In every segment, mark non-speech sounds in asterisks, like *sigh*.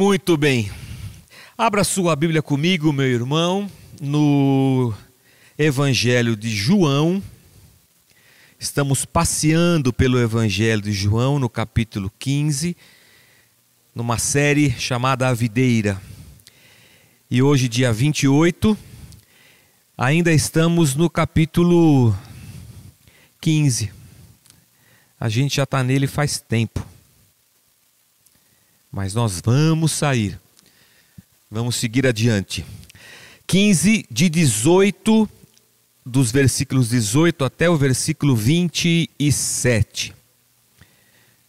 Muito bem. Abra sua Bíblia comigo, meu irmão, no Evangelho de João. Estamos passeando pelo Evangelho de João, no capítulo 15, numa série chamada A Videira. E hoje, dia 28, ainda estamos no capítulo 15. A gente já está nele faz tempo. Mas nós vamos sair. Vamos seguir adiante. 15 de 18, dos versículos 18 até o versículo 27.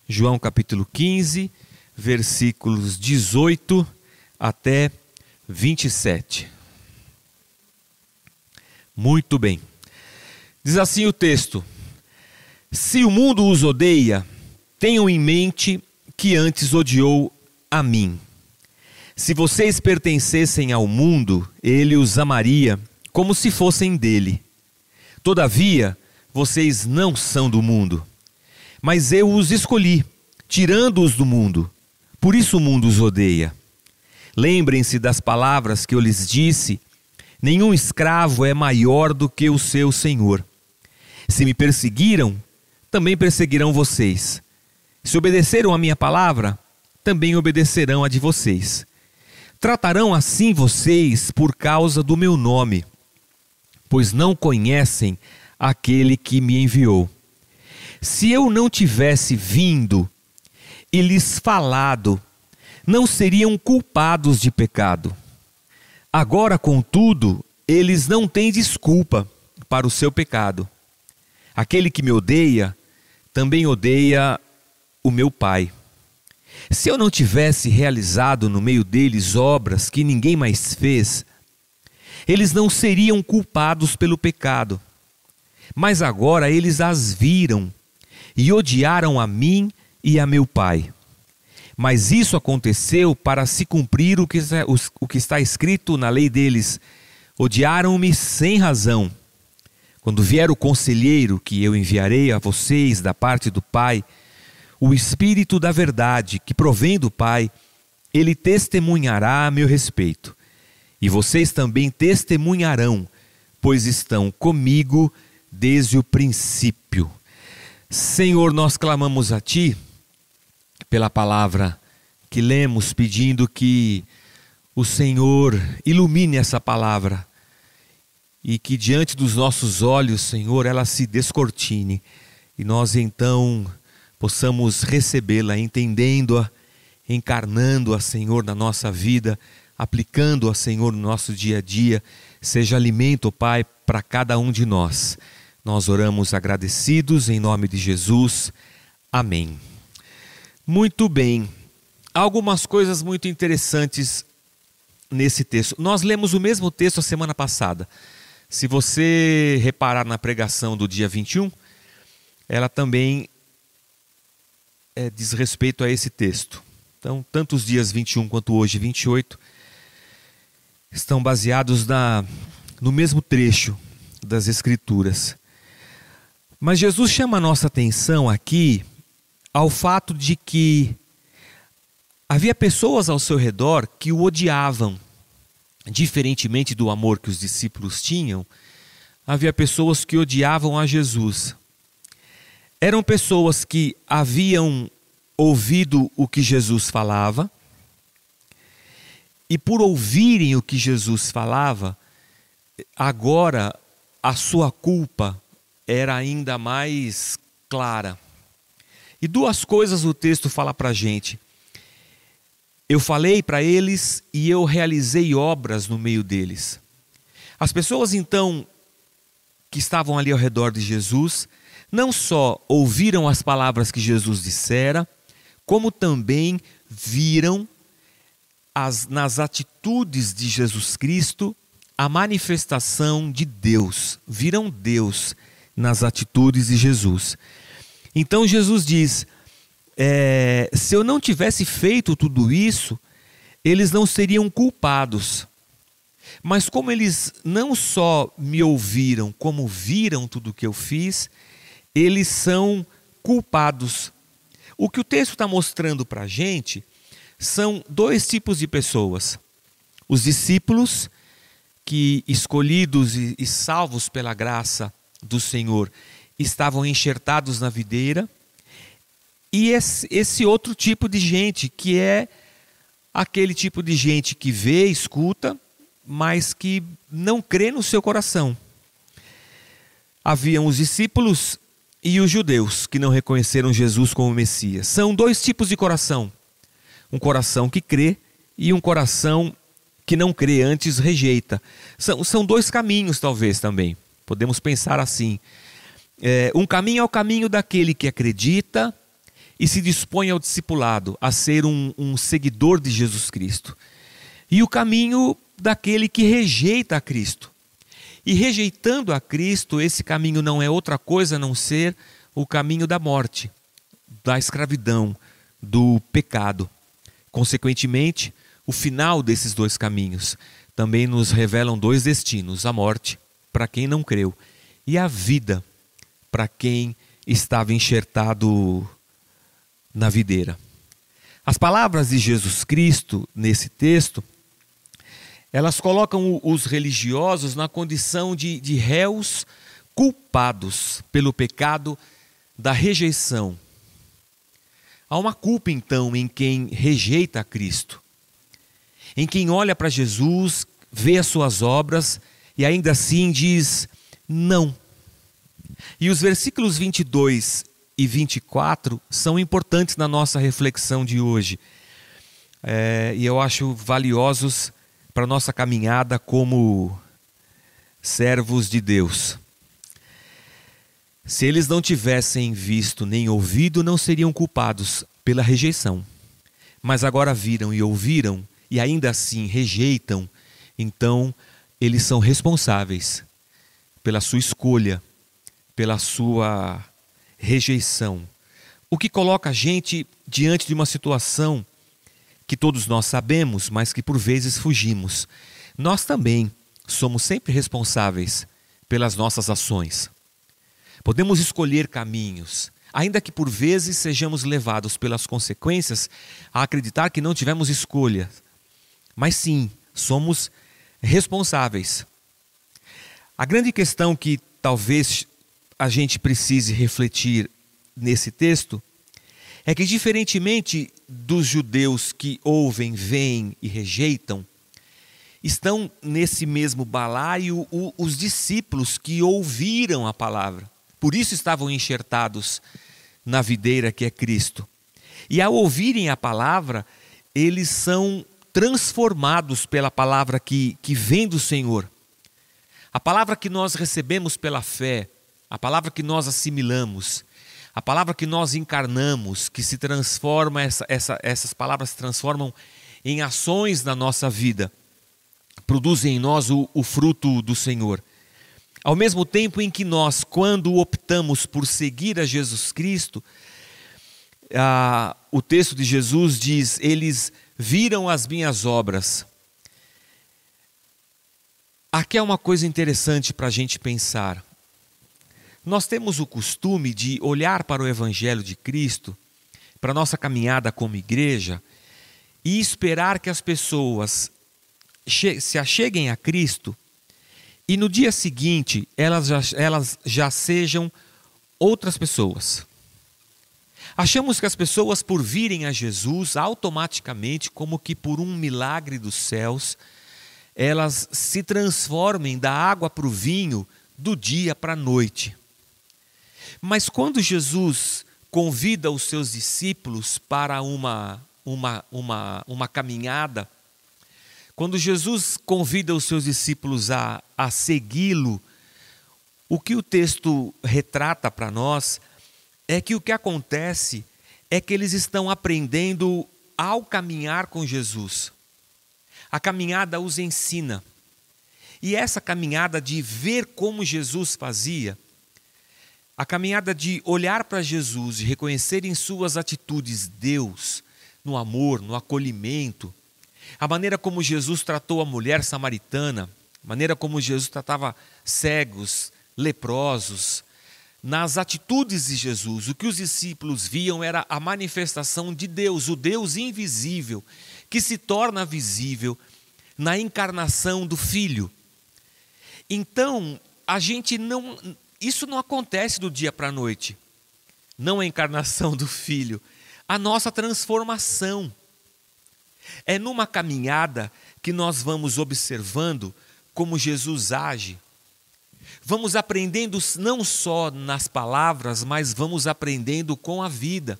João capítulo 15, versículos 18 até 27. Muito bem. Diz assim o texto: Se o mundo os odeia, tenham em mente que antes odiou a mim. Se vocês pertencessem ao mundo, ele os amaria como se fossem dele. Todavia, vocês não são do mundo, mas eu os escolhi, tirando-os do mundo. Por isso o mundo os odeia. Lembrem-se das palavras que eu lhes disse: nenhum escravo é maior do que o seu senhor. Se me perseguiram, também perseguirão vocês. Se obedeceram a minha palavra, também obedecerão a de vocês. Tratarão assim vocês por causa do meu nome, pois não conhecem aquele que me enviou. Se eu não tivesse vindo e lhes falado, não seriam culpados de pecado. Agora, contudo, eles não têm desculpa para o seu pecado. Aquele que me odeia também odeia o meu Pai. Se eu não tivesse realizado no meio deles obras que ninguém mais fez, eles não seriam culpados pelo pecado. Mas agora eles as viram e odiaram a mim e a meu Pai. Mas isso aconteceu para se cumprir o que, o que está escrito na lei deles: odiaram-me sem razão. Quando vier o conselheiro que eu enviarei a vocês da parte do Pai, o Espírito da Verdade, que provém do Pai, ele testemunhará a meu respeito. E vocês também testemunharão, pois estão comigo desde o princípio. Senhor, nós clamamos a Ti pela palavra que lemos, pedindo que o Senhor ilumine essa palavra e que diante dos nossos olhos, Senhor, ela se descortine e nós então possamos recebê-la, entendendo-a, encarnando-a, Senhor, na nossa vida, aplicando-a, Senhor, no nosso dia a dia, seja alimento, Pai, para cada um de nós. Nós oramos agradecidos em nome de Jesus. Amém. Muito bem. Algumas coisas muito interessantes nesse texto. Nós lemos o mesmo texto a semana passada. Se você reparar na pregação do dia 21, ela também é, diz respeito a esse texto. Então, tanto os dias 21 quanto hoje 28 estão baseados na, no mesmo trecho das Escrituras. Mas Jesus chama a nossa atenção aqui ao fato de que havia pessoas ao seu redor que o odiavam. Diferentemente do amor que os discípulos tinham, havia pessoas que odiavam a Jesus. Eram pessoas que haviam ouvido o que Jesus falava, e por ouvirem o que Jesus falava, agora a sua culpa era ainda mais clara. E duas coisas o texto fala para a gente. Eu falei para eles e eu realizei obras no meio deles. As pessoas então que estavam ali ao redor de Jesus não só ouviram as palavras que Jesus dissera, como também viram as, nas atitudes de Jesus Cristo a manifestação de Deus, viram Deus nas atitudes de Jesus. Então Jesus diz: é, se eu não tivesse feito tudo isso, eles não seriam culpados. Mas como eles não só me ouviram, como viram tudo o que eu fiz, eles são culpados. O que o texto está mostrando para a gente são dois tipos de pessoas: os discípulos, que escolhidos e, salvos pela graça do Senhor, estavam enxertados na videira, e esse outro tipo de gente, que é aquele tipo de gente que vê, escuta, mas que não crê no seu coração. Haviam os discípulos e os judeus que não reconheceram Jesus como Messias. São dois tipos de coração: um coração que crê e um coração que não crê, antes rejeita. São, são dois caminhos, talvez também. Podemos pensar assim. É, um caminho é o caminho daquele que acredita e se dispõe ao discipulado, a ser um, um seguidor de Jesus Cristo. E o caminho daquele que rejeita a Cristo. E rejeitando a Cristo, esse caminho não é outra coisa a não ser o caminho da morte, da escravidão, do pecado. Consequentemente, o final desses dois caminhos também nos revelam dois destinos: a morte, para quem não creu, e a vida, para quem estava enxertado na videira. As palavras de Jesus Cristo nesse texto elas colocam os religiosos na condição de, de réus culpados pelo pecado da rejeição. Há uma culpa, então, em quem rejeita a Cristo, em quem olha para Jesus, vê as suas obras e ainda assim diz não. E os versículos 22 e 24 são importantes na nossa reflexão de hoje. É, e eu acho valiosos para nossa caminhada como servos de Deus. Se eles não tivessem visto nem ouvido, não seriam culpados pela rejeição. Mas agora viram e ouviram e ainda assim rejeitam, então eles são responsáveis pela sua escolha, pela sua rejeição. O que coloca a gente diante de uma situação que todos nós sabemos, mas que por vezes fugimos. Nós também somos sempre responsáveis pelas nossas ações. Podemos escolher caminhos, ainda que por vezes sejamos levados pelas consequências a acreditar que não tivemos escolha. Mas sim, somos responsáveis. A grande questão que talvez a gente precise refletir nesse texto é que, diferentemente dos judeus que ouvem, veem e rejeitam, estão nesse mesmo balaio os discípulos que ouviram a palavra. Por isso estavam enxertados na videira que é Cristo. E ao ouvirem a palavra, eles são transformados pela palavra que, que vem do Senhor. A palavra que nós recebemos pela fé, a palavra que nós assimilamos, a palavra que nós encarnamos, que se transforma, essa, essa, essas palavras se transformam em ações na nossa vida, produzem em nós o, o fruto do Senhor. Ao mesmo tempo em que nós, quando optamos por seguir a Jesus Cristo, ah, o texto de Jesus diz: Eles viram as minhas obras. Aqui é uma coisa interessante para a gente pensar. Nós temos o costume de olhar para o Evangelho de Cristo, para a nossa caminhada como igreja, e esperar que as pessoas se acheguem a Cristo e no dia seguinte elas já, elas já sejam outras pessoas. Achamos que as pessoas, por virem a Jesus, automaticamente, como que por um milagre dos céus, elas se transformem da água para o vinho do dia para a noite. Mas quando Jesus convida os seus discípulos para uma, uma, uma, uma caminhada, quando Jesus convida os seus discípulos a, a segui-lo, o que o texto retrata para nós é que o que acontece é que eles estão aprendendo ao caminhar com Jesus. A caminhada os ensina. E essa caminhada de ver como Jesus fazia, a caminhada de olhar para Jesus e reconhecer em suas atitudes Deus, no amor, no acolhimento, a maneira como Jesus tratou a mulher samaritana, a maneira como Jesus tratava cegos, leprosos, nas atitudes de Jesus. O que os discípulos viam era a manifestação de Deus, o Deus invisível, que se torna visível na encarnação do Filho. Então, a gente não. Isso não acontece do dia para a noite. Não a encarnação do Filho, a nossa transformação. É numa caminhada que nós vamos observando como Jesus age. Vamos aprendendo não só nas palavras, mas vamos aprendendo com a vida.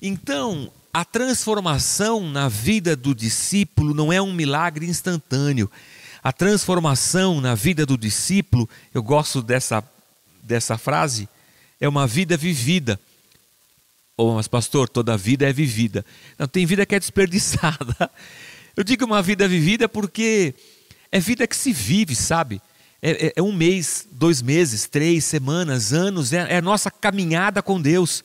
Então, a transformação na vida do discípulo não é um milagre instantâneo. A transformação na vida do discípulo, eu gosto dessa, dessa frase, é uma vida vivida. Oh, mas pastor, toda vida é vivida. Não, tem vida que é desperdiçada. Eu digo uma vida vivida porque é vida que se vive, sabe? É, é, é um mês, dois meses, três semanas, anos, é, é a nossa caminhada com Deus.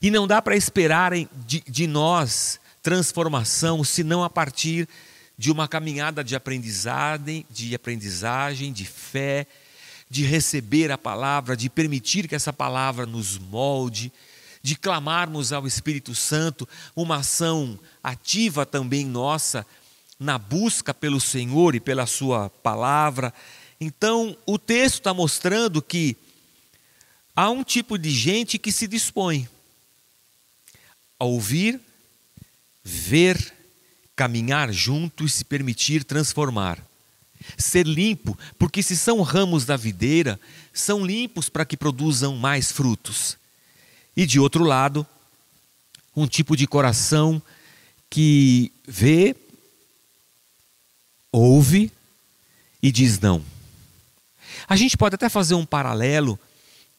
E não dá para esperar de, de nós transformação, senão a partir de uma caminhada de aprendizagem, de aprendizagem, de fé, de receber a palavra, de permitir que essa palavra nos molde, de clamarmos ao Espírito Santo, uma ação ativa também nossa na busca pelo Senhor e pela Sua palavra. Então, o texto está mostrando que há um tipo de gente que se dispõe a ouvir, ver, caminhar junto e se permitir transformar. Ser limpo, porque se são ramos da videira, são limpos para que produzam mais frutos. E de outro lado, um tipo de coração que vê, ouve e diz não. A gente pode até fazer um paralelo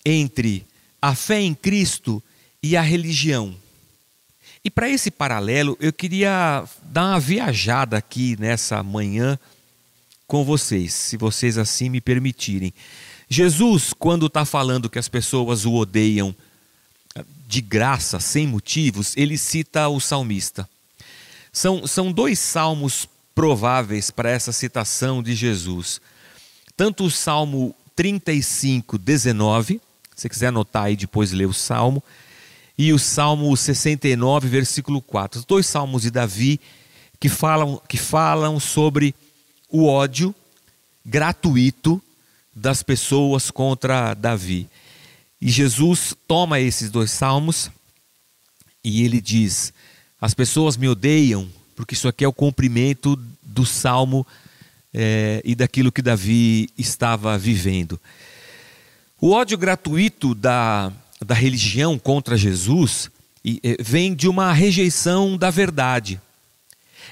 entre a fé em Cristo e a religião. E para esse paralelo, eu queria dar uma viajada aqui nessa manhã com vocês, se vocês assim me permitirem. Jesus, quando está falando que as pessoas o odeiam de graça, sem motivos, ele cita o salmista. São, são dois salmos prováveis para essa citação de Jesus. Tanto o Salmo 35, 19, se quiser anotar aí depois ler o Salmo, e o Salmo 69, versículo 4. Os dois salmos de Davi que falam, que falam sobre o ódio gratuito das pessoas contra Davi. E Jesus toma esses dois salmos e ele diz: As pessoas me odeiam, porque isso aqui é o cumprimento do salmo é, e daquilo que Davi estava vivendo. O ódio gratuito da, da religião contra Jesus e, vem de uma rejeição da verdade.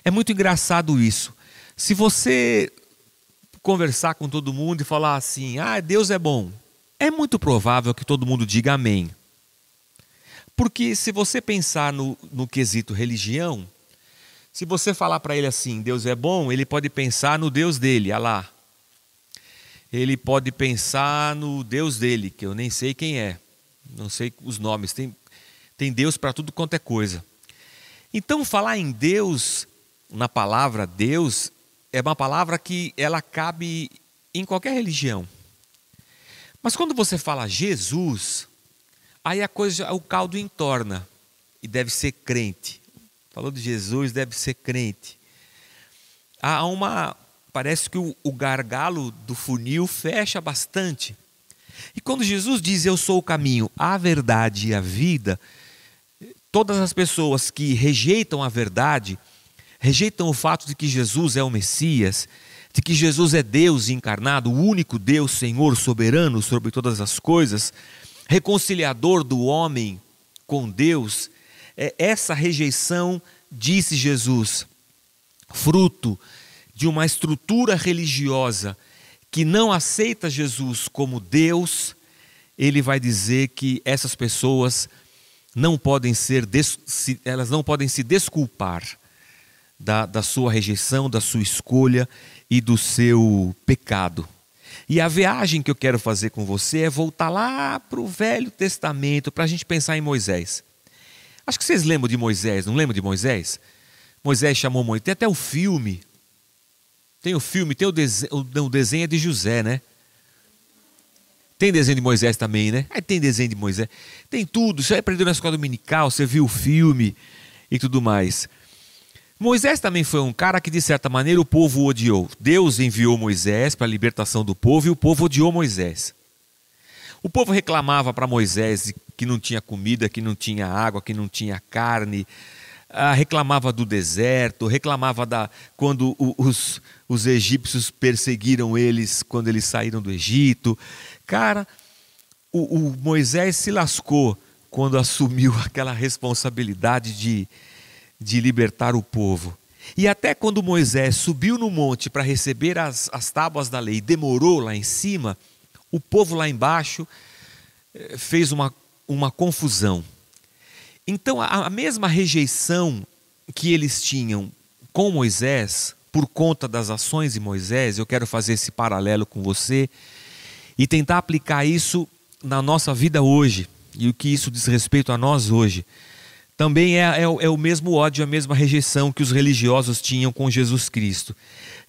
É muito engraçado isso. Se você conversar com todo mundo e falar assim: ah, Deus é bom, é muito provável que todo mundo diga amém. Porque se você pensar no, no quesito religião, se você falar para ele assim, Deus é bom, ele pode pensar no Deus dele, Alá. Ele pode pensar no Deus dele, que eu nem sei quem é, não sei os nomes, tem, tem Deus para tudo quanto é coisa. Então, falar em Deus, na palavra Deus, é uma palavra que ela cabe em qualquer religião. Mas quando você fala Jesus, aí a coisa, o caldo entorna e deve ser crente. Falou de Jesus, deve ser crente. Há uma, parece que o, o gargalo do funil fecha bastante. E quando Jesus diz eu sou o caminho, a verdade e a vida, todas as pessoas que rejeitam a verdade, rejeitam o fato de que Jesus é o Messias, de que Jesus é Deus encarnado, o único Deus, Senhor soberano sobre todas as coisas, reconciliador do homem com Deus, é essa rejeição, disse Jesus, fruto de uma estrutura religiosa que não aceita Jesus como Deus, ele vai dizer que essas pessoas não podem ser, elas não podem se desculpar da, da sua rejeição, da sua escolha e do seu pecado. E a viagem que eu quero fazer com você é voltar lá para o Velho Testamento, para a gente pensar em Moisés. Acho que vocês lembram de Moisés, não lembram de Moisés? Moisés chamou Moisés, tem até o filme. Tem o filme, tem o desenho, o desenho é de José, né? Tem desenho de Moisés também, né? Tem desenho de Moisés. Tem tudo. Aí aprendeu na escola dominical, você viu o filme e tudo mais. Moisés também foi um cara que, de certa maneira, o povo odiou. Deus enviou Moisés para a libertação do povo e o povo odiou Moisés. O povo reclamava para Moisés que não tinha comida, que não tinha água, que não tinha carne, ah, reclamava do deserto, reclamava da quando os, os egípcios perseguiram eles quando eles saíram do Egito. Cara, o, o Moisés se lascou quando assumiu *laughs* aquela responsabilidade de de libertar o povo. E até quando Moisés subiu no monte para receber as, as tábuas da lei, demorou lá em cima, o povo lá embaixo eh, fez uma, uma confusão. Então, a, a mesma rejeição que eles tinham com Moisés, por conta das ações de Moisés, eu quero fazer esse paralelo com você e tentar aplicar isso na nossa vida hoje e o que isso diz respeito a nós hoje também é, é, é, o mesmo ódio, a mesma rejeição que os religiosos tinham com Jesus Cristo.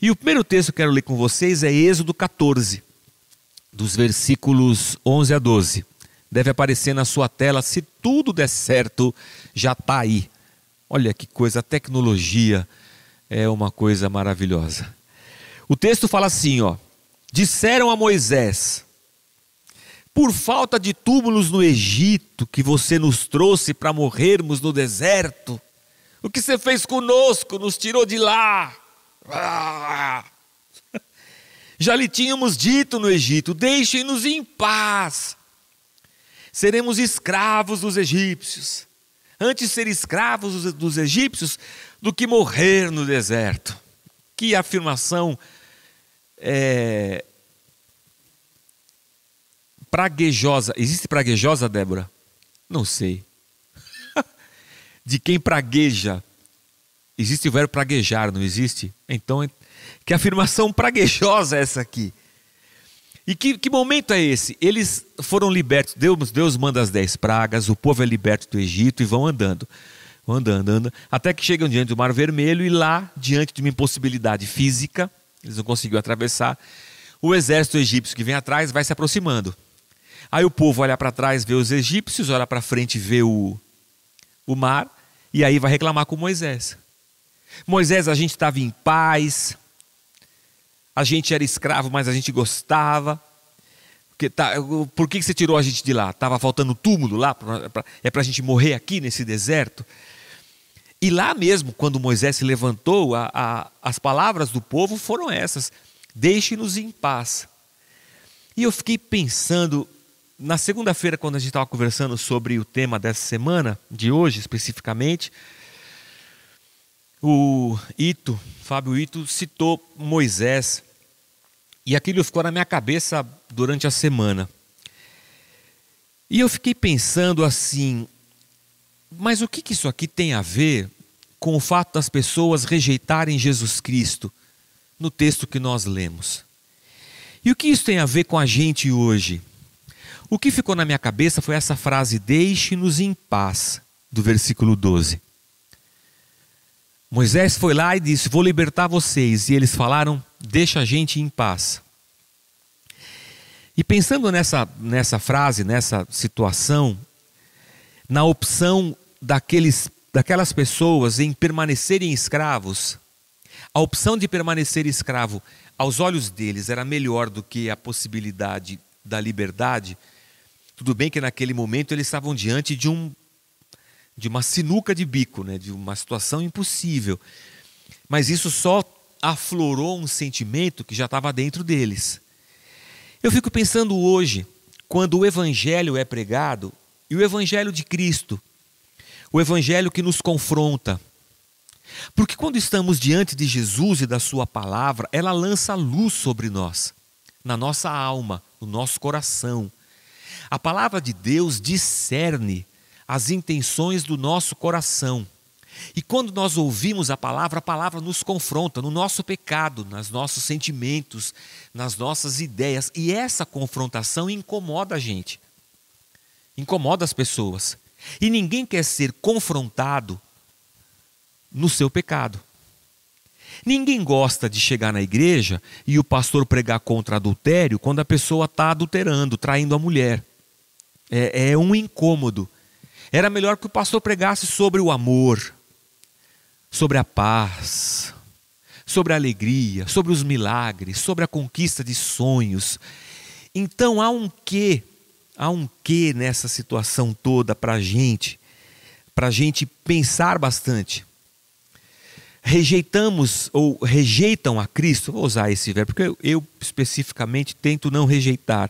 E o primeiro texto que eu quero ler com vocês é Êxodo 14, dos versículos 11 a 12. Deve aparecer na sua tela, se tudo der certo, já está aí. Olha que coisa, a tecnologia é uma coisa maravilhosa. O texto fala assim, ó: Disseram a Moisés: por falta de túmulos no Egito que você nos trouxe para morrermos no deserto. O que você fez conosco, nos tirou de lá. *laughs* Já lhe tínhamos dito no Egito: deixem-nos em paz. Seremos escravos dos egípcios. Antes ser escravos dos egípcios do que morrer no deserto. Que afirmação é, praguejosa. Existe praguejosa, Débora? Não sei. *laughs* de quem pragueja. Existe o verbo praguejar, não existe? Então, que afirmação praguejosa é essa aqui? E que, que momento é esse? Eles foram libertos, Deus, Deus manda as dez pragas, o povo é liberto do Egito e vão andando. Vão andando, andando, até que chegam diante do Mar Vermelho e lá, diante de uma impossibilidade física, eles não conseguiram atravessar, o exército egípcio que vem atrás vai se aproximando. Aí o povo olha para trás, vê os egípcios, olha para frente, vê o, o mar, e aí vai reclamar com Moisés. Moisés, a gente estava em paz, a gente era escravo, mas a gente gostava. Porque, tá, por que você tirou a gente de lá? Estava faltando túmulo lá? Pra, pra, é para a gente morrer aqui nesse deserto? E lá mesmo, quando Moisés se levantou, a, a, as palavras do povo foram essas: deixe-nos em paz. E eu fiquei pensando na segunda-feira, quando a gente estava conversando sobre o tema dessa semana, de hoje especificamente, o Ito, Fábio Ito, citou Moisés. E aquilo ficou na minha cabeça durante a semana. E eu fiquei pensando assim, mas o que, que isso aqui tem a ver com o fato das pessoas rejeitarem Jesus Cristo no texto que nós lemos? E o que isso tem a ver com a gente hoje? O que ficou na minha cabeça foi essa frase: Deixe-nos em paz, do versículo 12. Moisés foi lá e disse: Vou libertar vocês. E eles falaram: Deixa a gente em paz. E pensando nessa, nessa frase, nessa situação, na opção daqueles, daquelas pessoas em permanecerem escravos, a opção de permanecer escravo aos olhos deles era melhor do que a possibilidade da liberdade, tudo bem que naquele momento eles estavam diante de um de uma sinuca de bico, né, de uma situação impossível. Mas isso só aflorou um sentimento que já estava dentro deles. Eu fico pensando hoje, quando o evangelho é pregado, e o evangelho de Cristo, o evangelho que nos confronta. Porque quando estamos diante de Jesus e da sua palavra, ela lança luz sobre nós, na nossa alma, no nosso coração a palavra de Deus discerne as intenções do nosso coração. E quando nós ouvimos a palavra, a palavra nos confronta no nosso pecado, nos nossos sentimentos, nas nossas ideias. E essa confrontação incomoda a gente, incomoda as pessoas. E ninguém quer ser confrontado no seu pecado. Ninguém gosta de chegar na igreja e o pastor pregar contra adultério quando a pessoa está adulterando, traindo a mulher. É, é um incômodo. Era melhor que o pastor pregasse sobre o amor, sobre a paz, sobre a alegria, sobre os milagres, sobre a conquista de sonhos. Então há um quê, há um quê nessa situação toda para a gente, para a gente pensar bastante rejeitamos ou rejeitam a Cristo, vou usar esse verbo, porque eu, eu especificamente tento não rejeitar.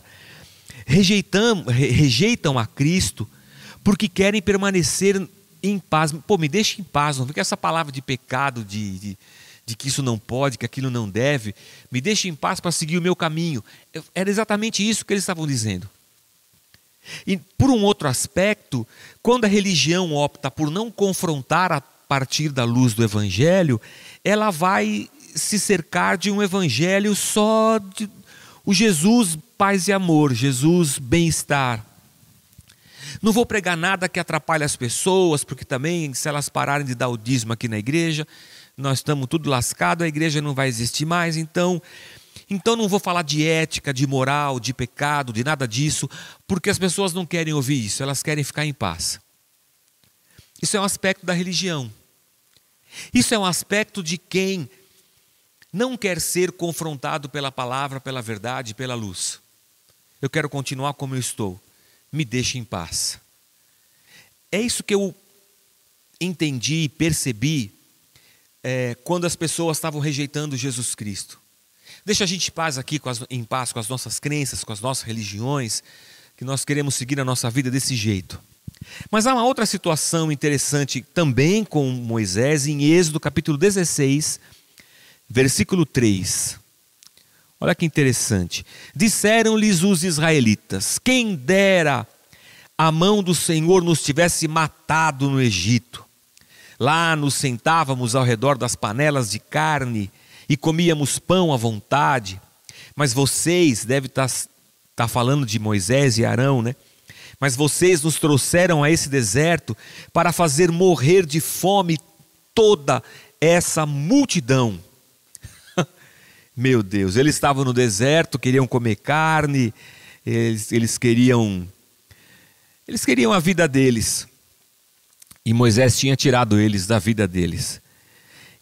Rejeitam, re, rejeitam a Cristo porque querem permanecer em paz. Pô, me deixe em paz, não fica essa palavra de pecado, de, de, de, que isso não pode, que aquilo não deve. Me deixe em paz para seguir o meu caminho. Era exatamente isso que eles estavam dizendo. E por um outro aspecto, quando a religião opta por não confrontar a partir da luz do Evangelho, ela vai se cercar de um Evangelho só de o Jesus paz e amor, Jesus bem-estar. Não vou pregar nada que atrapalhe as pessoas, porque também, se elas pararem de dar o dízimo aqui na igreja, nós estamos tudo lascado, a igreja não vai existir mais, então. Então não vou falar de ética, de moral, de pecado, de nada disso, porque as pessoas não querem ouvir isso, elas querem ficar em paz. Isso é um aspecto da religião. Isso é um aspecto de quem não quer ser confrontado pela palavra, pela verdade, pela luz. Eu quero continuar como eu estou. Me deixe em paz. É isso que eu entendi e percebi é, quando as pessoas estavam rejeitando Jesus Cristo. Deixa a gente em paz aqui, as, em paz com as nossas crenças, com as nossas religiões, que nós queremos seguir a nossa vida desse jeito. Mas há uma outra situação interessante também com Moisés, em Êxodo capítulo 16, versículo 3. Olha que interessante. Disseram-lhes os israelitas: Quem dera a mão do Senhor nos tivesse matado no Egito. Lá nos sentávamos ao redor das panelas de carne e comíamos pão à vontade. Mas vocês, deve estar tá, tá falando de Moisés e Arão, né? Mas vocês nos trouxeram a esse deserto para fazer morrer de fome toda essa multidão. *laughs* Meu Deus, eles estavam no deserto, queriam comer carne, eles, eles queriam eles queriam a vida deles. E Moisés tinha tirado eles da vida deles.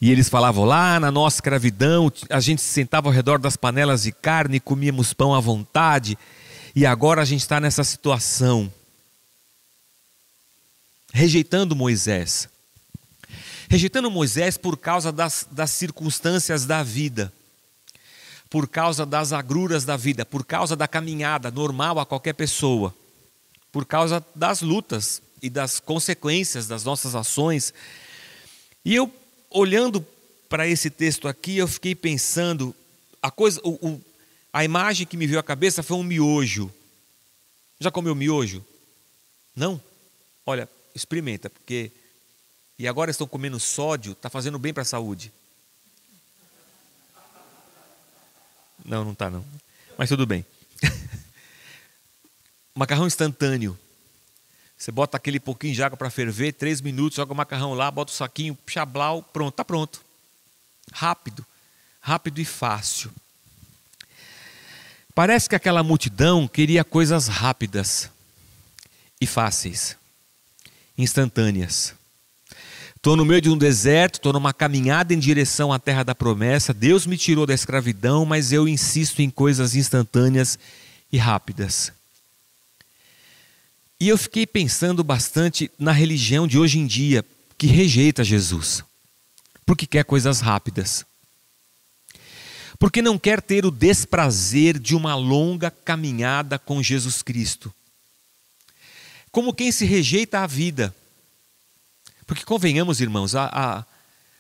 E eles falavam lá na nossa escravidão, a gente se sentava ao redor das panelas de carne, comíamos pão à vontade. E agora a gente está nessa situação, rejeitando Moisés. Rejeitando Moisés por causa das, das circunstâncias da vida, por causa das agruras da vida, por causa da caminhada normal a qualquer pessoa, por causa das lutas e das consequências das nossas ações. E eu, olhando para esse texto aqui, eu fiquei pensando, a coisa, o, o, a imagem que me veio à cabeça foi um miojo. Já comeu miojo? Não? Olha, experimenta, porque. E agora estão comendo sódio, está fazendo bem para a saúde. Não, não está não. Mas tudo bem. *laughs* macarrão instantâneo. Você bota aquele pouquinho de água para ferver, três minutos, joga o macarrão lá, bota o saquinho, chablau, pronto, está pronto. Rápido, rápido e fácil. Parece que aquela multidão queria coisas rápidas e fáceis, instantâneas. Estou no meio de um deserto, estou numa caminhada em direção à terra da promessa. Deus me tirou da escravidão, mas eu insisto em coisas instantâneas e rápidas. E eu fiquei pensando bastante na religião de hoje em dia, que rejeita Jesus, porque quer coisas rápidas porque não quer ter o desprazer de uma longa caminhada com Jesus Cristo. Como quem se rejeita à vida. Porque convenhamos, irmãos, a, a,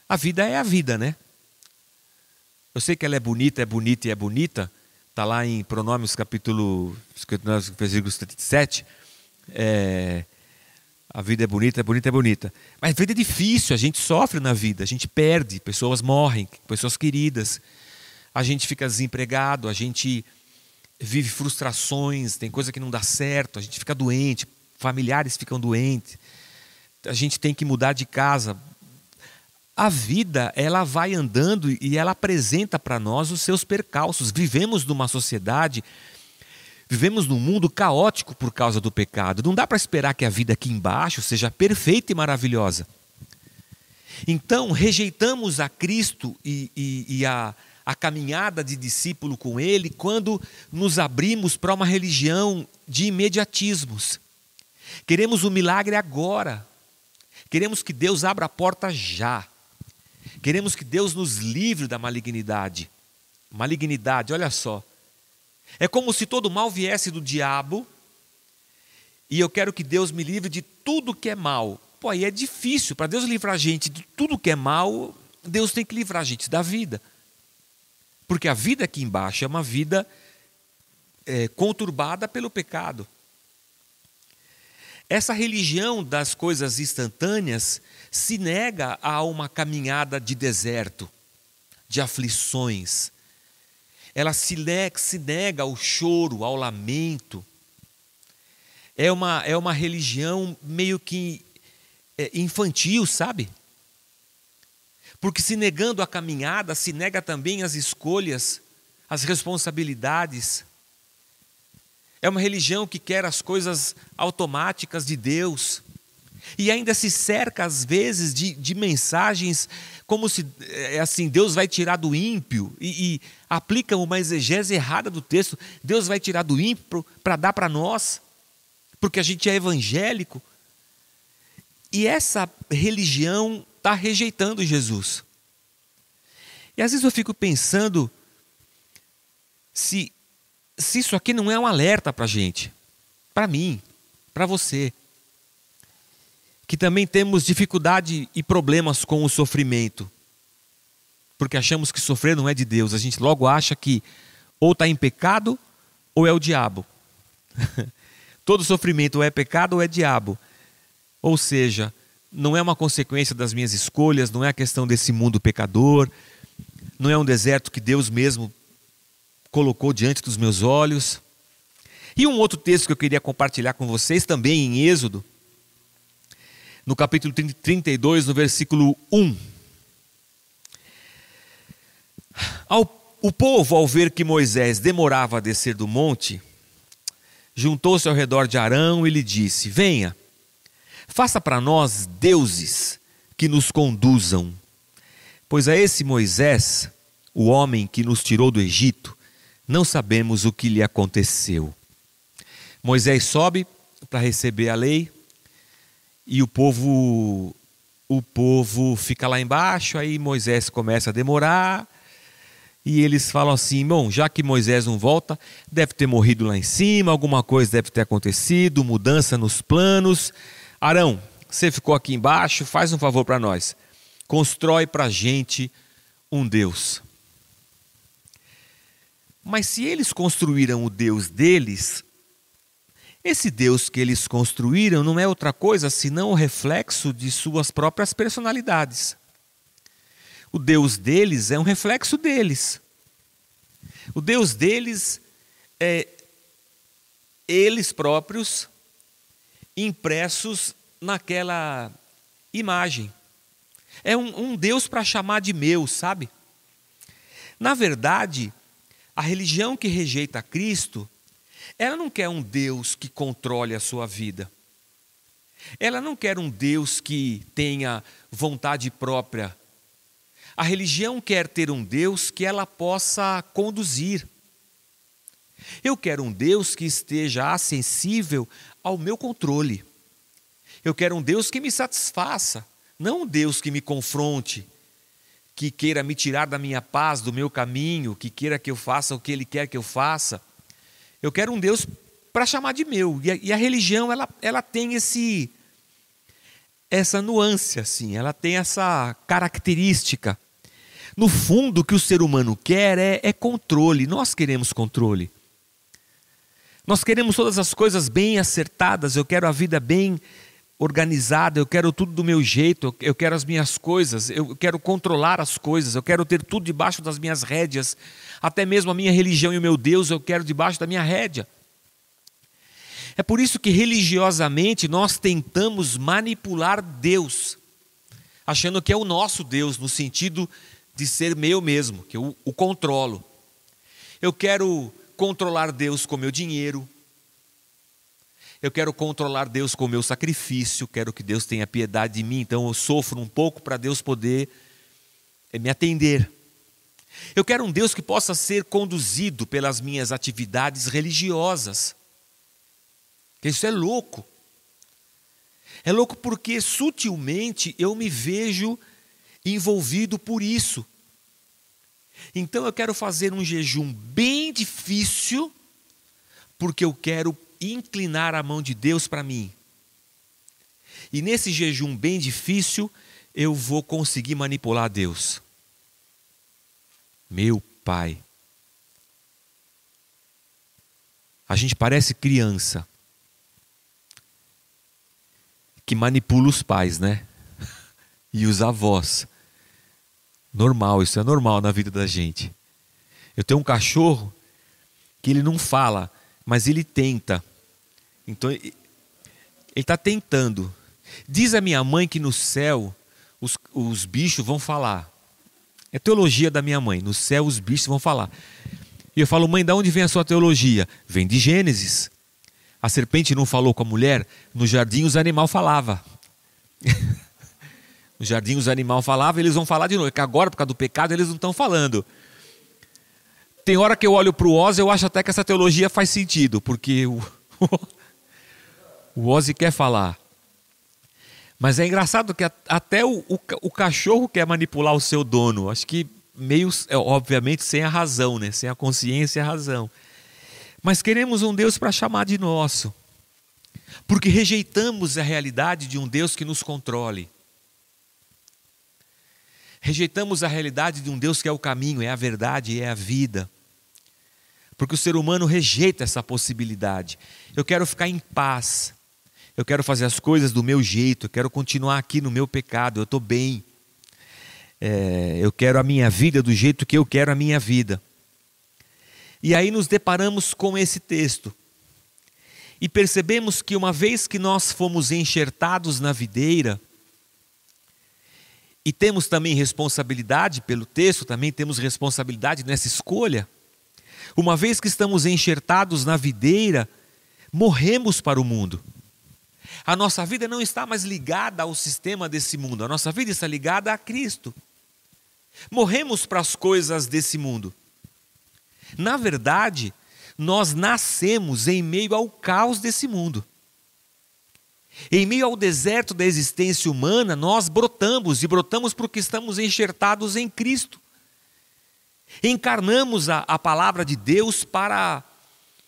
a vida é a vida, né? Eu sei que ela é bonita, é bonita e é bonita. Está lá em Pronômios capítulo versículo 37. É, a vida é bonita, é bonita, é bonita. Mas a vida é difícil, a gente sofre na vida, a gente perde, pessoas morrem, pessoas queridas a gente fica desempregado, a gente vive frustrações, tem coisa que não dá certo, a gente fica doente, familiares ficam doentes, a gente tem que mudar de casa. a vida ela vai andando e ela apresenta para nós os seus percalços. Vivemos numa sociedade, vivemos num mundo caótico por causa do pecado. Não dá para esperar que a vida aqui embaixo seja perfeita e maravilhosa. Então, rejeitamos a Cristo e, e, e a, a caminhada de discípulo com Ele quando nos abrimos para uma religião de imediatismos. Queremos o um milagre agora. Queremos que Deus abra a porta já. Queremos que Deus nos livre da malignidade. Malignidade, olha só. É como se todo mal viesse do diabo e eu quero que Deus me livre de tudo que é mal. Pô, aí é difícil. Para Deus livrar a gente de tudo que é mal, Deus tem que livrar a gente da vida. Porque a vida aqui embaixo é uma vida é, conturbada pelo pecado. Essa religião das coisas instantâneas se nega a uma caminhada de deserto, de aflições. Ela se nega, se nega ao choro, ao lamento. É uma, é uma religião meio que é, infantil, sabe? Porque se negando a caminhada, se nega também as escolhas, as responsabilidades. É uma religião que quer as coisas automáticas de Deus. E ainda se cerca, às vezes, de, de mensagens como se, é assim, Deus vai tirar do ímpio e, e aplica uma exegese errada do texto. Deus vai tirar do ímpio para dar para nós, porque a gente é evangélico. E essa religião está rejeitando Jesus. E às vezes eu fico pensando se se isso aqui não é um alerta para a gente, para mim, para você, que também temos dificuldade e problemas com o sofrimento, porque achamos que sofrer não é de Deus, a gente logo acha que ou está em pecado ou é o diabo. *laughs* Todo sofrimento ou é pecado ou é diabo. Ou seja, não é uma consequência das minhas escolhas, não é a questão desse mundo pecador, não é um deserto que Deus mesmo colocou diante dos meus olhos. E um outro texto que eu queria compartilhar com vocês, também em Êxodo, no capítulo 32, no versículo 1. Ao, o povo, ao ver que Moisés demorava a descer do monte, juntou-se ao redor de Arão e lhe disse: Venha, faça para nós deuses que nos conduzam. Pois a esse Moisés, o homem que nos tirou do Egito, não sabemos o que lhe aconteceu. Moisés sobe para receber a lei e o povo o povo fica lá embaixo, aí Moisés começa a demorar, e eles falam assim: bom, já que Moisés não volta, deve ter morrido lá em cima, alguma coisa deve ter acontecido, mudança nos planos. Arão, você ficou aqui embaixo, faz um favor para nós, constrói para a gente um Deus. Mas se eles construíram o Deus deles, esse Deus que eles construíram não é outra coisa senão o reflexo de suas próprias personalidades. O Deus deles é um reflexo deles. O Deus deles é eles próprios impressos naquela imagem. É um, um Deus para chamar de meu, sabe? Na verdade, a religião que rejeita Cristo, ela não quer um Deus que controle a sua vida. Ela não quer um Deus que tenha vontade própria. A religião quer ter um Deus que ela possa conduzir. Eu quero um Deus que esteja acessível ao meu controle. Eu quero um Deus que me satisfaça, não um Deus que me confronte, que queira me tirar da minha paz, do meu caminho, que queira que eu faça o que Ele quer que eu faça. Eu quero um Deus para chamar de meu. E a, e a, religião ela, ela tem esse essa nuance assim, ela tem essa característica. No fundo, o que o ser humano quer é, é controle. Nós queremos controle. Nós queremos todas as coisas bem acertadas. Eu quero a vida bem organizada, eu quero tudo do meu jeito, eu quero as minhas coisas, eu quero controlar as coisas, eu quero ter tudo debaixo das minhas rédeas, até mesmo a minha religião e o meu Deus eu quero debaixo da minha rédea. É por isso que religiosamente nós tentamos manipular Deus achando que é o nosso Deus, no sentido de ser meu mesmo, que eu o controlo. Eu quero controlar Deus com meu dinheiro. Eu quero controlar Deus com meu sacrifício, quero que Deus tenha piedade de mim, então eu sofro um pouco para Deus poder eh, me atender. Eu quero um Deus que possa ser conduzido pelas minhas atividades religiosas. Isso é louco. É louco porque sutilmente eu me vejo envolvido por isso. Então eu quero fazer um jejum bem difícil, porque eu quero inclinar a mão de Deus para mim. E nesse jejum bem difícil, eu vou conseguir manipular Deus. Meu Pai. A gente parece criança que manipula os pais, né? *laughs* E os avós. Normal, isso é normal na vida da gente. Eu tenho um cachorro que ele não fala, mas ele tenta. Então, ele está tentando. Diz a minha mãe que no céu os, os bichos vão falar. É teologia da minha mãe. No céu os bichos vão falar. E eu falo, mãe, de onde vem a sua teologia? Vem de Gênesis. A serpente não falou com a mulher? No jardim os animais falavam. *laughs* no jardim os animais falavam, eles vão falar de novo. É que agora, por causa do pecado, eles não estão falando. Tem hora que eu olho para o Oz, eu acho até que essa teologia faz sentido, porque o, *laughs* o Ozzy quer falar. Mas é engraçado que até o, o, o, cachorro quer manipular o seu dono. Acho que meio, é, obviamente, sem a razão, né? sem a consciência e a razão. Mas queremos um Deus para chamar de nosso, porque rejeitamos a realidade de um Deus que nos controle. Rejeitamos a realidade de um Deus que é o caminho, é a verdade, é a vida. Porque o ser humano rejeita essa possibilidade. Eu quero ficar em paz. Eu quero fazer as coisas do meu jeito. Eu quero continuar aqui no meu pecado. Eu estou bem. É, eu quero a minha vida do jeito que eu quero a minha vida. E aí nos deparamos com esse texto. E percebemos que uma vez que nós fomos enxertados na videira, e temos também responsabilidade pelo texto, também temos responsabilidade nessa escolha. Uma vez que estamos enxertados na videira, morremos para o mundo. A nossa vida não está mais ligada ao sistema desse mundo, a nossa vida está ligada a Cristo. Morremos para as coisas desse mundo. Na verdade, nós nascemos em meio ao caos desse mundo. Em meio ao deserto da existência humana, nós brotamos e brotamos porque estamos enxertados em Cristo. Encarnamos a, a palavra de Deus para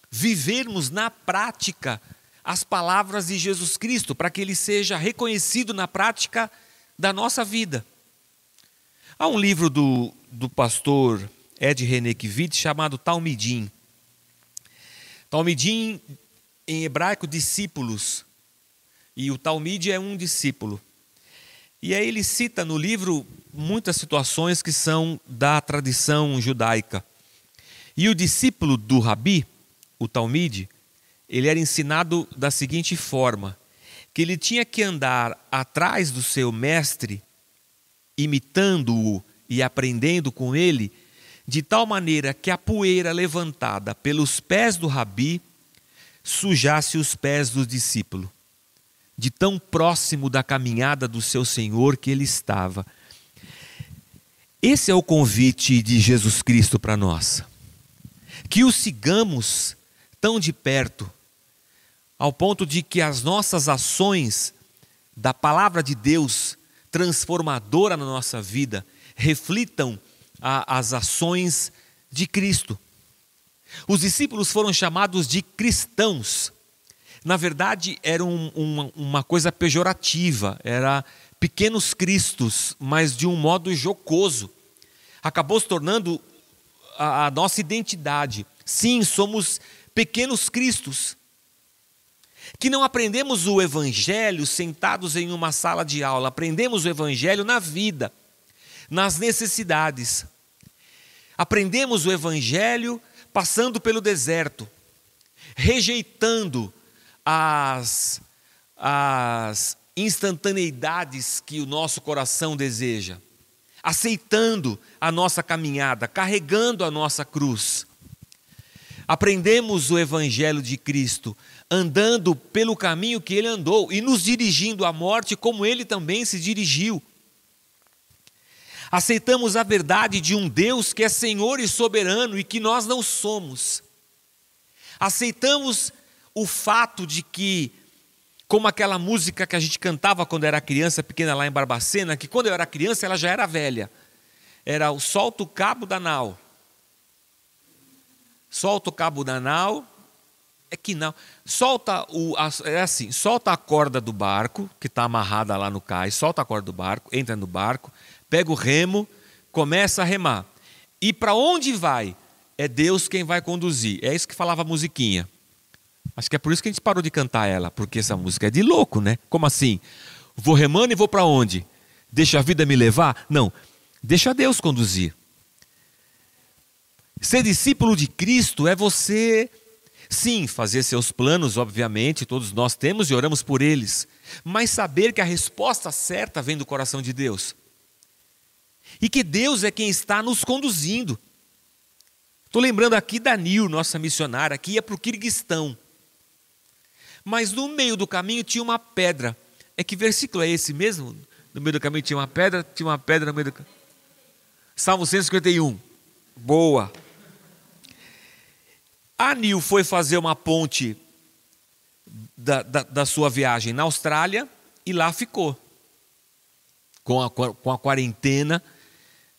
vivermos na prática as palavras de Jesus Cristo, para que ele seja reconhecido na prática da nossa vida. Há um livro do, do pastor Ed Renekiewicz chamado Talmidim. Talmidim, em hebraico, discípulos. E o Talmid é um discípulo. E aí ele cita no livro muitas situações que são da tradição judaica. E o discípulo do Rabi, o Talmid, ele era ensinado da seguinte forma: que ele tinha que andar atrás do seu mestre, imitando-o e aprendendo com ele, de tal maneira que a poeira levantada pelos pés do rabi sujasse os pés do discípulo, de tão próximo da caminhada do seu Senhor que ele estava. Esse é o convite de Jesus Cristo para nós. Que o sigamos tão de perto, ao ponto de que as nossas ações da palavra de Deus transformadora na nossa vida reflitam a, as ações de Cristo. Os discípulos foram chamados de cristãos. Na verdade, era um, uma, uma coisa pejorativa, era pequenos cristos, mas de um modo jocoso. Acabou se tornando a, a nossa identidade. Sim, somos pequenos cristos que não aprendemos o Evangelho sentados em uma sala de aula, aprendemos o Evangelho na vida, nas necessidades. Aprendemos o Evangelho passando pelo deserto, rejeitando as, as, instantaneidades que o nosso coração deseja, aceitando a nossa caminhada, carregando a nossa cruz. Aprendemos o Evangelho de Cristo, andando pelo caminho que ele andou e nos dirigindo à morte como ele também se dirigiu. Aceitamos a verdade de um Deus que é Senhor e soberano e que nós não somos. Aceitamos o fato de que, como aquela música que a gente cantava quando era criança, pequena lá em Barbacena, que quando eu era criança ela já era velha. Era o solta o cabo da nau. Solta o cabo da nau. É que não. Solta o. É assim, solta a corda do barco, que está amarrada lá no cais, solta a corda do barco, entra no barco, pega o remo, começa a remar. E para onde vai? É Deus quem vai conduzir. É isso que falava a musiquinha. Acho que é por isso que a gente parou de cantar ela, porque essa música é de louco, né? Como assim? Vou remando e vou para onde? Deixa a vida me levar? Não, deixa Deus conduzir. Ser discípulo de Cristo é você, sim, fazer seus planos, obviamente, todos nós temos e oramos por eles, mas saber que a resposta certa vem do coração de Deus. E que Deus é quem está nos conduzindo. Estou lembrando aqui da Nil, nossa missionária, que ia para o Kirguistão. Mas no meio do caminho tinha uma pedra. É que versículo é esse mesmo? No meio do caminho tinha uma pedra, tinha uma pedra no meio do caminho. Salmo 151. Boa. A Nil foi fazer uma ponte da, da, da, sua viagem na Austrália e lá ficou. Com a, com a quarentena,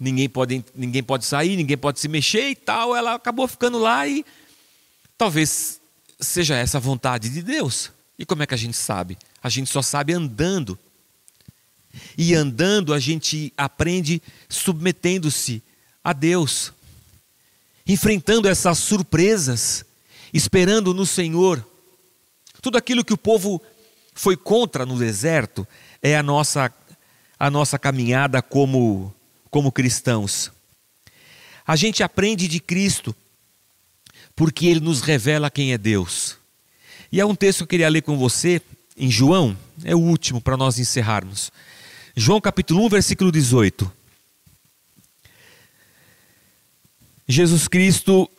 ninguém pode, ninguém pode sair, ninguém pode se mexer e tal. Ela acabou ficando lá e talvez seja essa a vontade de Deus. E como é que a gente sabe? A gente só sabe andando. E andando a gente aprende submetendo-se a Deus, enfrentando essas surpresas, esperando no Senhor. Tudo aquilo que o povo foi contra no deserto é a nossa a nossa caminhada como como cristãos. A gente aprende de Cristo porque ele nos revela quem é Deus. E há um texto que eu queria ler com você, em João, é o último para nós encerrarmos. João capítulo 1, versículo 18. Jesus Cristo,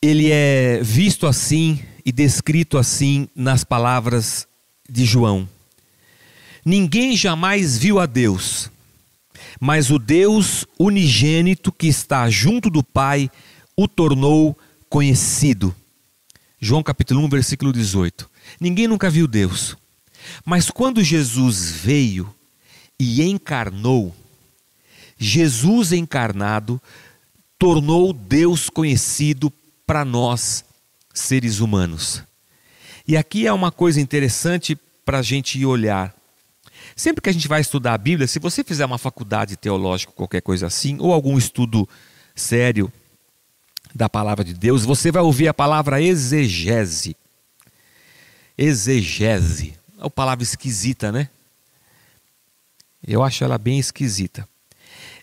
ele é visto assim e descrito assim nas palavras de João. Ninguém jamais viu a Deus, mas o Deus unigênito que está junto do Pai o tornou conhecido. João capítulo 1, versículo 18. Ninguém nunca viu Deus. Mas quando Jesus veio e encarnou, Jesus encarnado tornou Deus conhecido para nós, seres humanos. E aqui é uma coisa interessante para a gente olhar. Sempre que a gente vai estudar a Bíblia, se você fizer uma faculdade teológica, qualquer coisa assim, ou algum estudo sério da palavra de Deus, você vai ouvir a palavra exegese. Exegese. É uma palavra esquisita, né? Eu acho ela bem esquisita.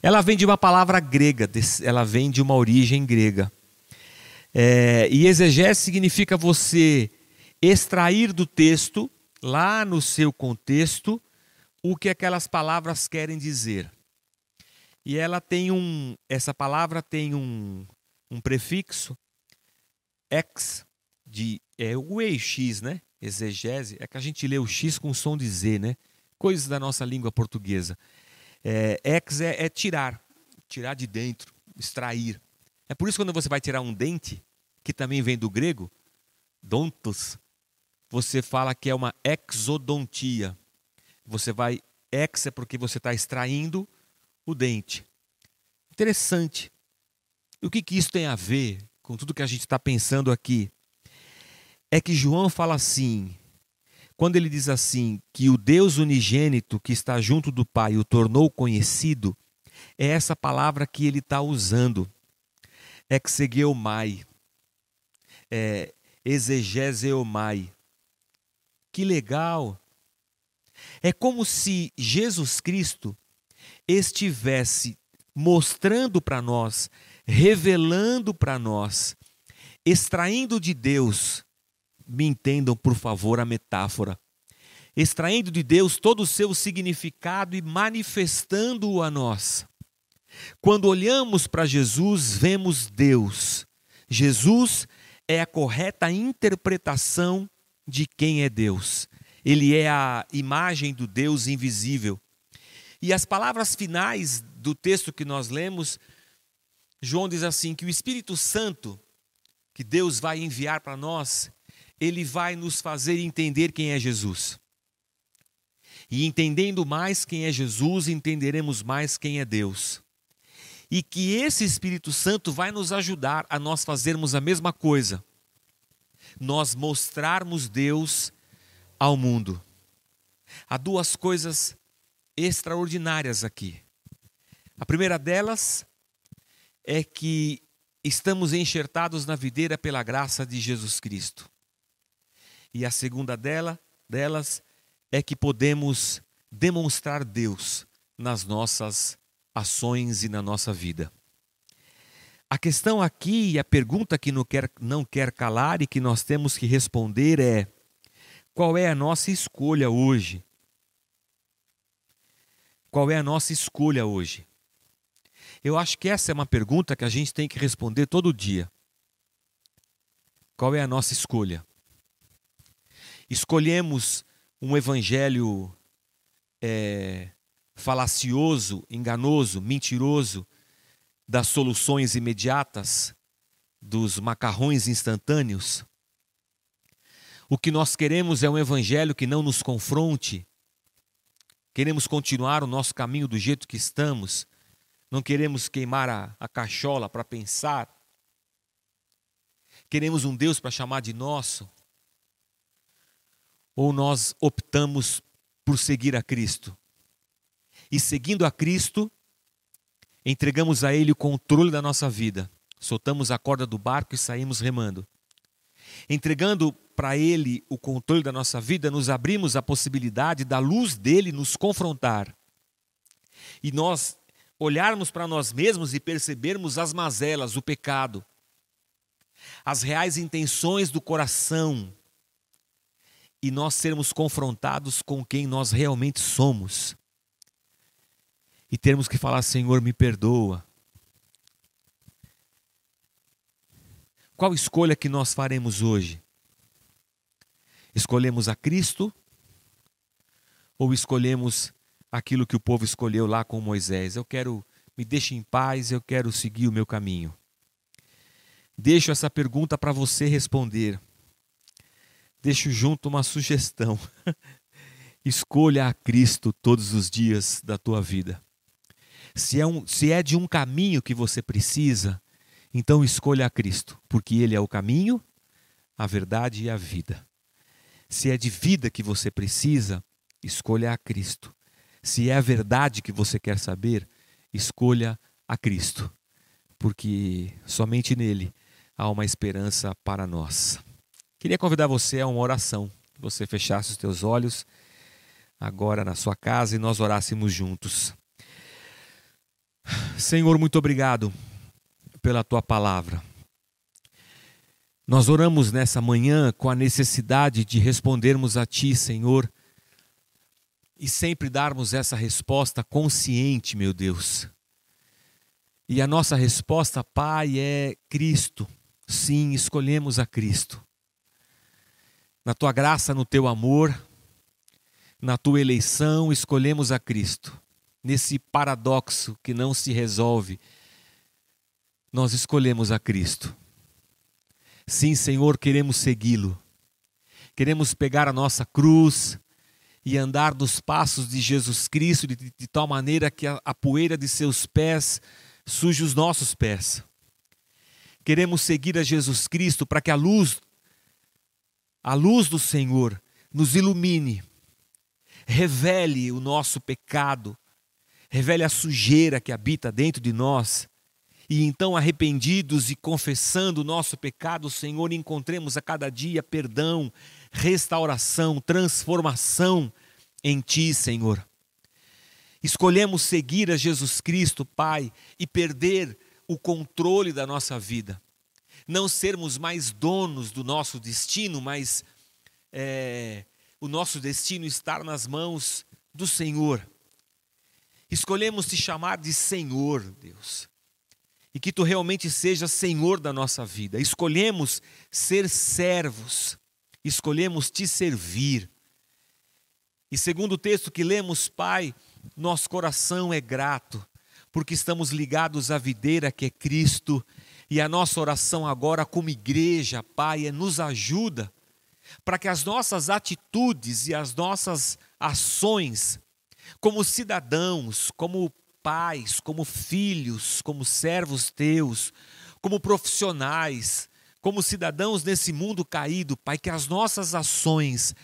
Ela vem de uma palavra grega, ela vem de uma origem grega. É, e exegese significa você extrair do texto, lá no seu contexto, o que aquelas palavras querem dizer. E ela tem um, essa palavra tem um, um prefixo ex de é o EX, né? Exegese, é que a gente lê o X com som de Z, né? Coisas da nossa língua portuguesa. É, ex é, é tirar, tirar de dentro, extrair. É por isso que quando você vai tirar um dente, que também vem do grego, dontos, você fala que é uma exodontia. Você vai ex é porque você está extraindo o dente. Interessante. E o que, que isso tem a ver com tudo que a gente está pensando aqui? É que João fala assim, quando ele diz assim, que o Deus unigênito que está junto do Pai o tornou conhecido, é essa palavra que ele está usando. Exegeomai. É, exegeseomai. Que legal! É como se Jesus Cristo estivesse mostrando para nós, revelando para nós, extraindo de Deus me entendam, por favor, a metáfora. Extraindo de Deus todo o seu significado e manifestando-o a nós. Quando olhamos para Jesus, vemos Deus. Jesus é a correta interpretação de quem é Deus. Ele é a imagem do Deus invisível. E as palavras finais do texto que nós lemos, João diz assim: que o Espírito Santo, que Deus vai enviar para nós, ele vai nos fazer entender quem é Jesus. E entendendo mais quem é Jesus, entenderemos mais quem é Deus. E que esse Espírito Santo vai nos ajudar a nós fazermos a mesma coisa. Nós mostrarmos Deus ao mundo. Há duas coisas extraordinárias aqui. A primeira delas é que estamos enxertados na videira pela graça de Jesus Cristo. E a segunda dela, delas é que podemos demonstrar Deus nas nossas ações e na nossa vida. A questão aqui e a pergunta que não quer, não quer calar e que nós temos que responder é: qual é a nossa escolha hoje? Qual é a nossa escolha hoje? Eu acho que essa é uma pergunta que a gente tem que responder todo dia. Qual é a nossa escolha? Escolhemos um evangelho é, falacioso, enganoso, mentiroso, das soluções imediatas, dos macarrões instantâneos? O que nós queremos é um evangelho que não nos confronte. Queremos continuar o nosso caminho do jeito que estamos. Não queremos queimar a, a cachola para pensar. Queremos um Deus para chamar de nosso. Ou nós optamos por seguir a Cristo. E seguindo a Cristo, entregamos a Ele o controle da nossa vida. Soltamos a corda do barco e saímos remando. Entregando para Ele o controle da nossa vida, nos abrimos a possibilidade da luz dele nos confrontar. E nós olharmos para nós mesmos e percebermos as mazelas, o pecado, as reais intenções do coração, e nós sermos confrontados com quem nós realmente somos. E termos que falar: Senhor, me perdoa. Qual escolha que nós faremos hoje? Escolhemos a Cristo ou escolhemos aquilo que o povo escolheu lá com Moisés? Eu quero, me deixe em paz, eu quero seguir o meu caminho. Deixo essa pergunta para você responder. Deixo junto uma sugestão. *laughs* Escolha a Cristo todos os dias da tua vida. Se é, um, se é de um caminho que você precisa, então escolha a Cristo, porque Ele é o caminho, a verdade e a vida. Se é de vida que você precisa, escolha a Cristo. Se é a verdade que você quer saber, escolha a Cristo, porque somente nele há uma esperança para nós. Queria convidar você a uma oração, que você fechasse os teus olhos agora na sua casa e nós orássemos juntos. Senhor, muito obrigado pela tua palavra. Nós oramos nessa manhã com a necessidade de respondermos a Ti, Senhor, e sempre darmos essa resposta consciente, meu Deus. E a nossa resposta, Pai, é Cristo. Sim, escolhemos a Cristo. Na tua graça, no teu amor, na tua eleição, escolhemos a Cristo. Nesse paradoxo que não se resolve nós escolhemos a Cristo. Sim, Senhor, queremos segui-lo. Queremos pegar a nossa cruz e andar dos passos de Jesus Cristo de, de tal maneira que a, a poeira de seus pés suje os nossos pés. Queremos seguir a Jesus Cristo para que a luz, a luz do Senhor, nos ilumine, revele o nosso pecado, revele a sujeira que habita dentro de nós e então, arrependidos e confessando o nosso pecado, Senhor, encontremos a cada dia perdão, restauração, transformação em Ti, Senhor. Escolhemos seguir a Jesus Cristo, Pai, e perder o controle da nossa vida. Não sermos mais donos do nosso destino, mas é, o nosso destino estar nas mãos do Senhor. Escolhemos te chamar de Senhor, Deus, e que tu realmente sejas Senhor da nossa vida. Escolhemos ser servos, escolhemos te servir. E segundo o texto que lemos, Pai, nosso coração é grato, porque estamos ligados à videira que é Cristo, e a nossa oração agora como igreja, Pai, é nos ajuda para que as nossas atitudes e as nossas ações, como cidadãos, como pais, como filhos, como servos teus, como profissionais, como cidadãos nesse mundo caído, Pai, que as nossas ações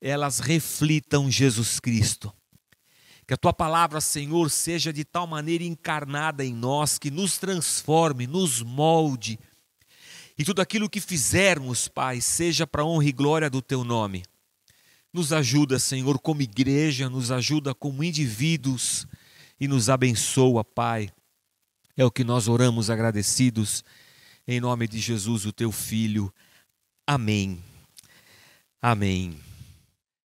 elas reflitam Jesus Cristo. Que a tua palavra, Senhor, seja de tal maneira encarnada em nós, que nos transforme, nos molde. E tudo aquilo que fizermos, Pai, seja para honra e glória do teu nome. Nos ajuda, Senhor, como igreja, nos ajuda como indivíduos e nos abençoa, Pai. É o que nós oramos agradecidos, em nome de Jesus, o teu Filho. Amém. Amém.